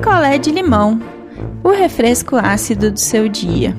picolé de limão, o refresco ácido do seu dia.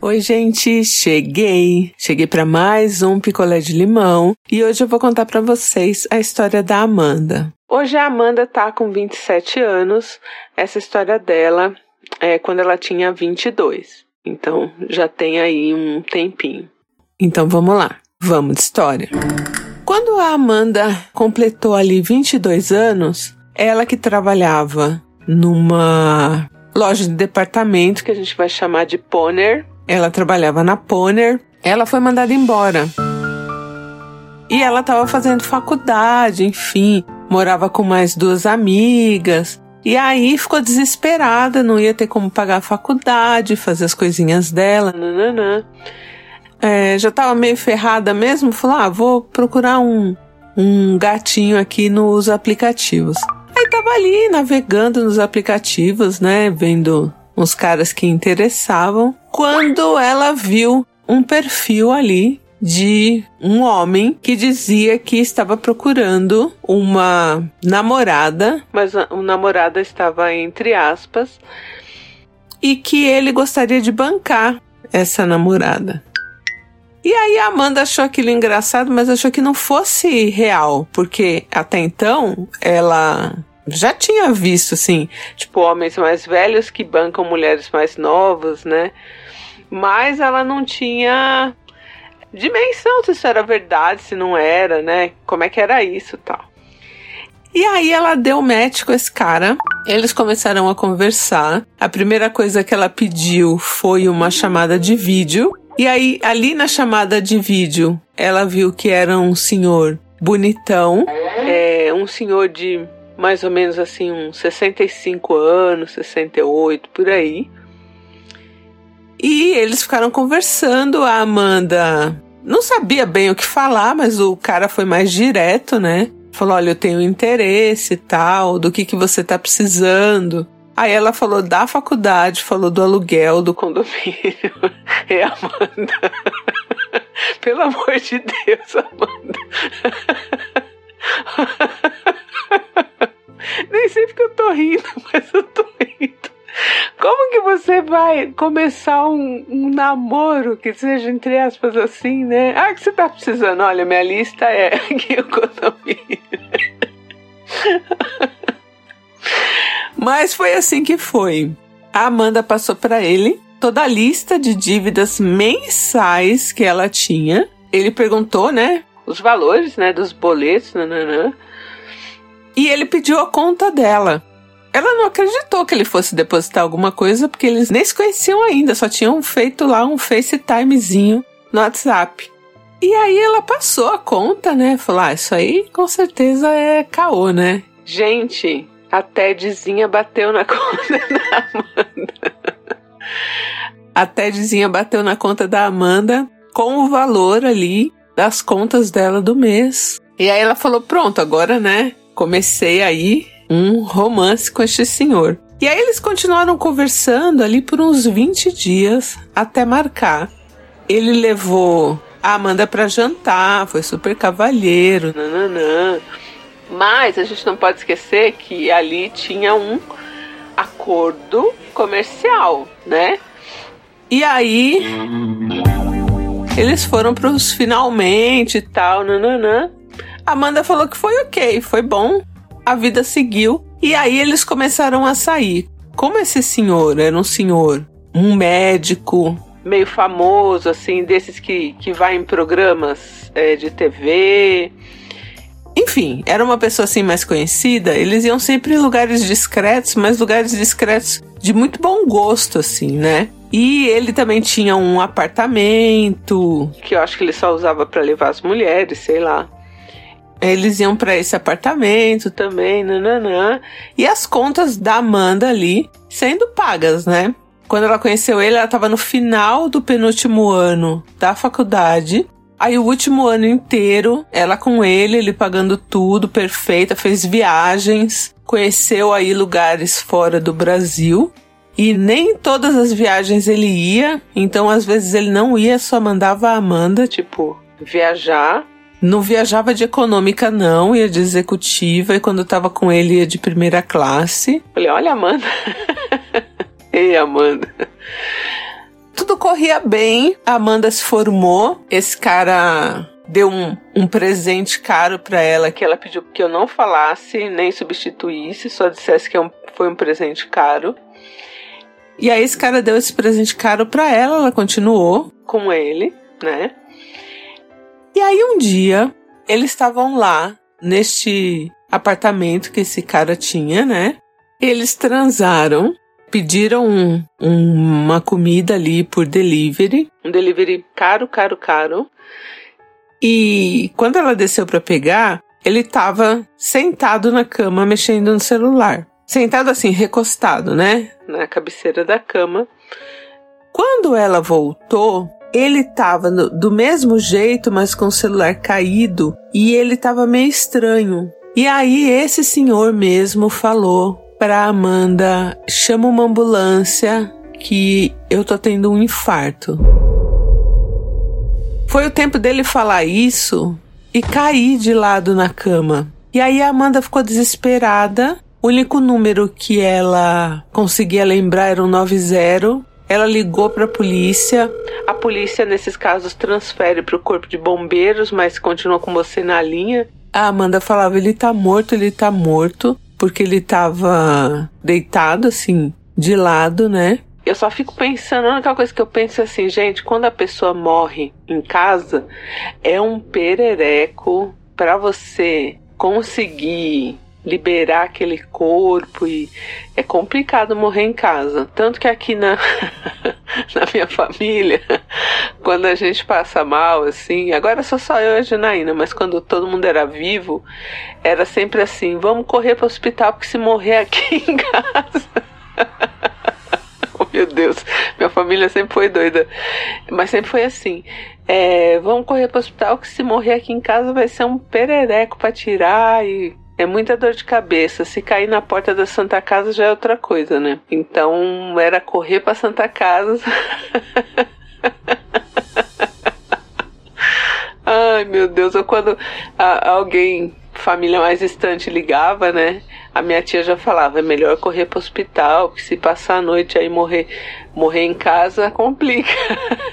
Oi, gente, cheguei. Cheguei para mais um picolé de limão e hoje eu vou contar para vocês a história da Amanda. Hoje a Amanda tá com 27 anos. Essa história dela é quando ela tinha 22. Então já tem aí um tempinho. Então vamos lá. Vamos de história. Quando a Amanda completou ali 22 anos, ela que trabalhava numa loja de departamento que a gente vai chamar de Poner, ela trabalhava na Poner. Ela foi mandada embora. E ela estava fazendo faculdade, enfim, morava com mais duas amigas. E aí ficou desesperada, não ia ter como pagar a faculdade, fazer as coisinhas dela, nananã. É, já estava meio ferrada mesmo, falou: ah, vou procurar um, um gatinho aqui nos aplicativos. Aí tava ali navegando nos aplicativos, né, vendo uns caras que interessavam, quando ela viu um perfil ali de um homem que dizia que estava procurando uma namorada, mas o namorada estava entre aspas, e que ele gostaria de bancar essa namorada. E aí a Amanda achou aquilo engraçado, mas achou que não fosse real, porque até então ela já tinha visto, assim, tipo, homens mais velhos que bancam mulheres mais novas, né? Mas ela não tinha dimensão se isso era verdade, se não era, né? Como é que era isso tal. E aí ela deu match com esse cara. Eles começaram a conversar. A primeira coisa que ela pediu foi uma chamada de vídeo. E aí, ali na chamada de vídeo, ela viu que era um senhor bonitão. É, um senhor de mais ou menos assim, uns 65 anos, 68, por aí. E eles ficaram conversando, a Amanda não sabia bem o que falar, mas o cara foi mais direto, né? Falou: olha, eu tenho interesse e tal, do que, que você tá precisando. Aí ela falou da faculdade, falou do aluguel do condomínio. É, Amanda. Pelo amor de Deus, Amanda. Nem sei porque eu tô rindo, mas eu tô rindo. Como que você vai começar um, um, namoro que seja, entre aspas, assim, né? Ah, que você tá precisando? Olha, minha lista é aqui economia. Mas foi assim que foi. A Amanda passou para ele toda a lista de dívidas mensais que ela tinha. Ele perguntou, né? Os valores, né? Dos boletos, nananã. E ele pediu a conta dela. Ela não acreditou que ele fosse depositar alguma coisa, porque eles nem se conheciam ainda, só tinham feito lá um FaceTimezinho no WhatsApp. E aí ela passou a conta, né? Falou: ah, isso aí com certeza é caô, né? Gente, a Tedzinha bateu na conta da Amanda. A Tedzinha bateu na conta da Amanda com o valor ali das contas dela do mês. E aí ela falou: pronto, agora, né? comecei aí um romance com este senhor. E aí eles continuaram conversando ali por uns 20 dias até marcar. Ele levou a Amanda para jantar, foi super cavalheiro, nananã. Mas a gente não pode esquecer que ali tinha um acordo comercial, né? E aí eles foram para os finalmente e tal, nananã. Amanda falou que foi ok, foi bom, a vida seguiu. E aí eles começaram a sair. Como esse senhor era um senhor, um médico, meio famoso, assim, desses que, que vai em programas é, de TV. Enfim, era uma pessoa assim mais conhecida. Eles iam sempre em lugares discretos, mas lugares discretos de muito bom gosto, assim, né? E ele também tinha um apartamento que eu acho que ele só usava para levar as mulheres, sei lá. Eles iam para esse apartamento também, nananã. E as contas da Amanda ali sendo pagas, né? Quando ela conheceu ele, ela estava no final do penúltimo ano da faculdade. Aí o último ano inteiro, ela com ele, ele pagando tudo, perfeita, fez viagens, conheceu aí lugares fora do Brasil. E nem todas as viagens ele ia, então às vezes ele não ia, só mandava a Amanda, tipo, viajar. Não viajava de econômica, não, ia de executiva, e quando tava com ele ia de primeira classe. Falei, olha, Amanda. Ei, Amanda. Tudo corria bem, a Amanda se formou, esse cara deu um, um presente caro para ela que ela pediu que eu não falasse nem substituísse, só dissesse que é um, foi um presente caro. E aí esse cara deu esse presente caro para ela, ela continuou com ele, né? E aí um dia eles estavam lá neste apartamento que esse cara tinha, né? Eles transaram, pediram um, um, uma comida ali por delivery, um delivery caro, caro, caro. E quando ela desceu para pegar, ele estava sentado na cama mexendo no celular. Sentado assim, recostado, né? Na cabeceira da cama. Quando ela voltou, ele estava do mesmo jeito, mas com o celular caído, e ele estava meio estranho. E aí esse senhor mesmo falou para Amanda: "Chama uma ambulância que eu tô tendo um infarto". Foi o tempo dele falar isso e cair de lado na cama. E aí a Amanda ficou desesperada. O único número que ela conseguia lembrar era o 90. Ela ligou para a polícia. A polícia, nesses casos, transfere para o corpo de bombeiros, mas continua com você na linha. A Amanda falava: ele tá morto, ele tá morto, porque ele tava deitado assim, de lado, né? Eu só fico pensando, a única coisa que eu penso é assim, gente, quando a pessoa morre em casa, é um perereco para você conseguir liberar aquele corpo e é complicado morrer em casa. Tanto que aqui na, na minha família, quando a gente passa mal, assim, agora sou só eu e a Janaína, mas quando todo mundo era vivo, era sempre assim: vamos correr para o hospital, porque se morrer aqui em casa. Meu Deus, minha família sempre foi doida. Mas sempre foi assim. É, vamos correr para o hospital que se morrer aqui em casa vai ser um perereco para tirar e é muita dor de cabeça. Se cair na porta da Santa Casa já é outra coisa, né? Então era correr para Santa Casa. Ai, meu Deus, ou quando alguém família mais distante ligava, né? A minha tia já falava, é melhor correr para o hospital, que se passar a noite aí morrer, morrer em casa complica.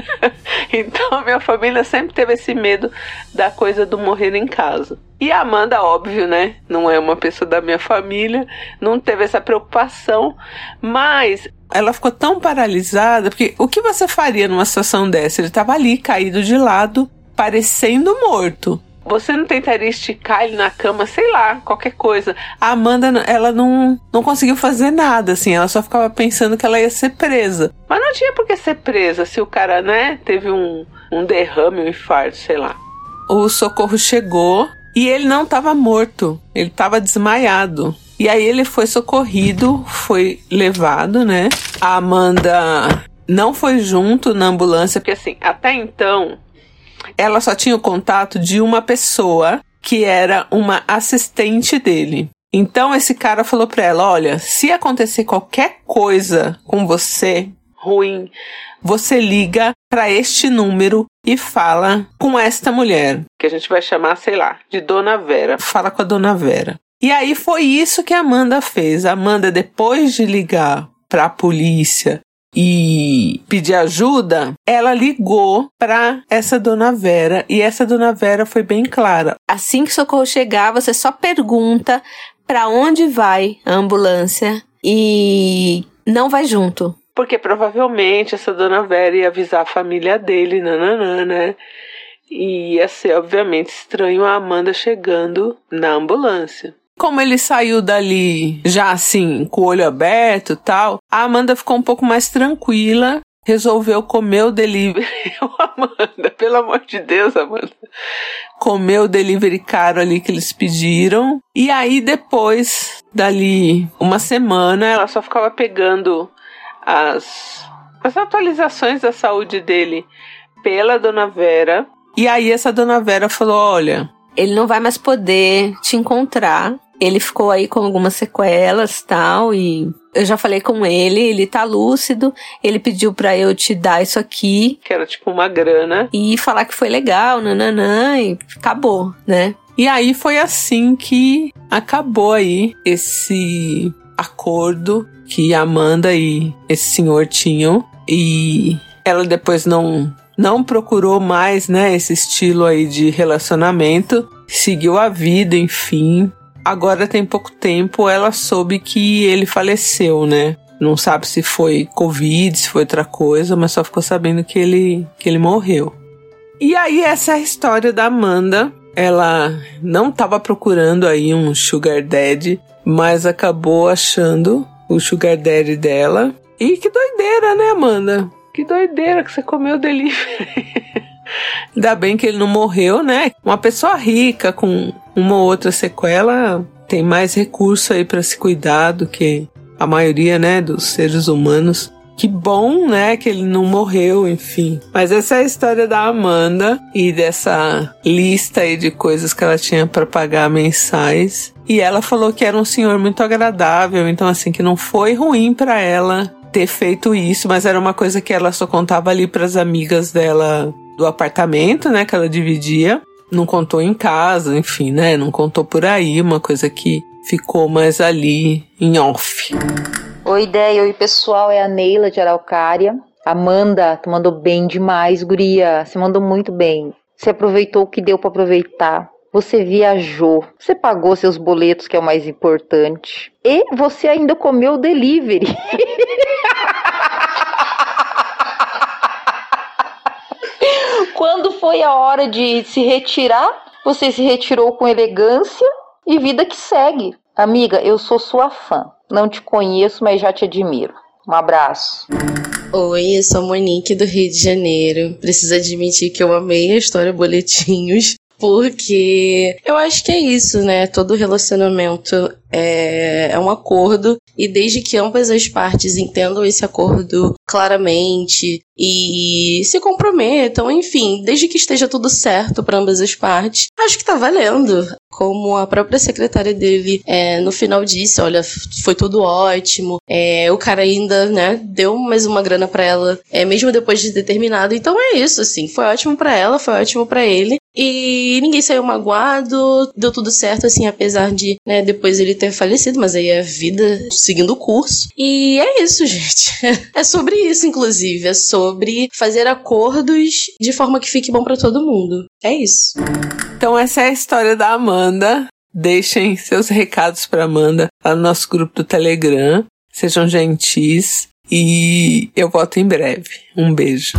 então a minha família sempre teve esse medo da coisa do morrer em casa. E a Amanda, óbvio, né? Não é uma pessoa da minha família, não teve essa preocupação, mas ela ficou tão paralisada, porque o que você faria numa situação dessa? Ele estava ali, caído de lado, parecendo morto você não tentaria esticar ele na cama, sei lá, qualquer coisa. A Amanda, ela não, não conseguiu fazer nada, assim, ela só ficava pensando que ela ia ser presa. Mas não tinha por que ser presa se o cara, né, teve um, um derrame, um infarto, sei lá. O socorro chegou e ele não estava morto, ele estava desmaiado. E aí ele foi socorrido, foi levado, né? A Amanda não foi junto na ambulância, porque assim, até então ela só tinha o contato de uma pessoa que era uma assistente dele. Então esse cara falou para ela: "Olha, se acontecer qualquer coisa com você ruim, você liga para este número e fala com esta mulher, que a gente vai chamar, sei lá, de Dona Vera. Fala com a Dona Vera. E aí foi isso que a Amanda fez. A Amanda, depois de ligar para a polícia e pedir ajuda, ela ligou para essa dona Vera e essa dona Vera foi bem clara. Assim que socorro chegar, você só pergunta para onde vai a ambulância e não vai junto. Porque provavelmente essa dona Vera ia avisar a família dele, nananã, né? E ia ser, obviamente, estranho a Amanda chegando na ambulância. Como ele saiu dali já assim, com o olho aberto e tal, a Amanda ficou um pouco mais tranquila, resolveu comer o delivery. Amanda, pelo amor de Deus, Amanda. Comeu o delivery caro ali que eles pediram. E aí, depois, dali uma semana, ela só ficava pegando as, as atualizações da saúde dele pela dona Vera. E aí, essa dona Vera falou: Olha. Ele não vai mais poder te encontrar ele ficou aí com algumas sequelas tal e eu já falei com ele, ele tá lúcido, ele pediu para eu te dar isso aqui. Que era tipo uma grana. E falar que foi legal, nananã, e acabou, né? E aí foi assim que acabou aí esse acordo que Amanda e esse senhor tinham. E ela depois não não procurou mais, né, esse estilo aí de relacionamento, seguiu a vida, enfim. Agora tem pouco tempo ela soube que ele faleceu, né? Não sabe se foi Covid, se foi outra coisa, mas só ficou sabendo que ele, que ele morreu. E aí, essa é a história da Amanda. Ela não estava procurando aí um Sugar Daddy, mas acabou achando o Sugar Daddy dela. E que doideira, né, Amanda? Que doideira que você comeu delivery. Ainda bem que ele não morreu, né? Uma pessoa rica com uma ou outra sequela tem mais recurso aí para se cuidar do que a maioria, né, dos seres humanos. Que bom, né, que ele não morreu, enfim. Mas essa é a história da Amanda e dessa lista aí de coisas que ela tinha para pagar mensais. E ela falou que era um senhor muito agradável, então assim que não foi ruim para ela ter feito isso, mas era uma coisa que ela só contava ali para as amigas dela do apartamento, né, que ela dividia. Não contou em casa, enfim, né, não contou por aí, uma coisa que ficou mais ali em off. Oi, ideia, oi pessoal, é a Neila de Araucária. Amanda, tu mandou bem demais, guria. Você mandou muito bem. Você aproveitou o que deu para aproveitar. Você viajou, você pagou seus boletos, que é o mais importante. E você ainda comeu delivery. Quando foi a hora de se retirar, você se retirou com elegância e vida que segue. Amiga, eu sou sua fã. Não te conheço, mas já te admiro. Um abraço. Oi, eu sou Monique do Rio de Janeiro. Preciso admitir que eu amei a história Boletinhos. Porque eu acho que é isso, né? Todo relacionamento é, é um acordo e desde que ambas as partes entendam esse acordo claramente e se comprometam, enfim, desde que esteja tudo certo para ambas as partes, acho que tá valendo. Como a própria secretária dele é, no final disse, olha, foi tudo ótimo, é, o cara ainda, né, deu mais uma grana para ela, é, mesmo depois de determinado, então é isso, assim, foi ótimo para ela, foi ótimo para ele, e ninguém saiu magoado, deu tudo certo, assim, apesar de, né, depois ele ter falecido, mas aí é a vida seguindo o curso. E é isso, gente. É sobre isso, inclusive. É sobre fazer acordos de forma que fique bom para todo mundo. É isso. Então, essa é a história da Amanda. Deixem seus recados para Amanda lá no nosso grupo do Telegram. Sejam gentis e eu volto em breve. Um beijo.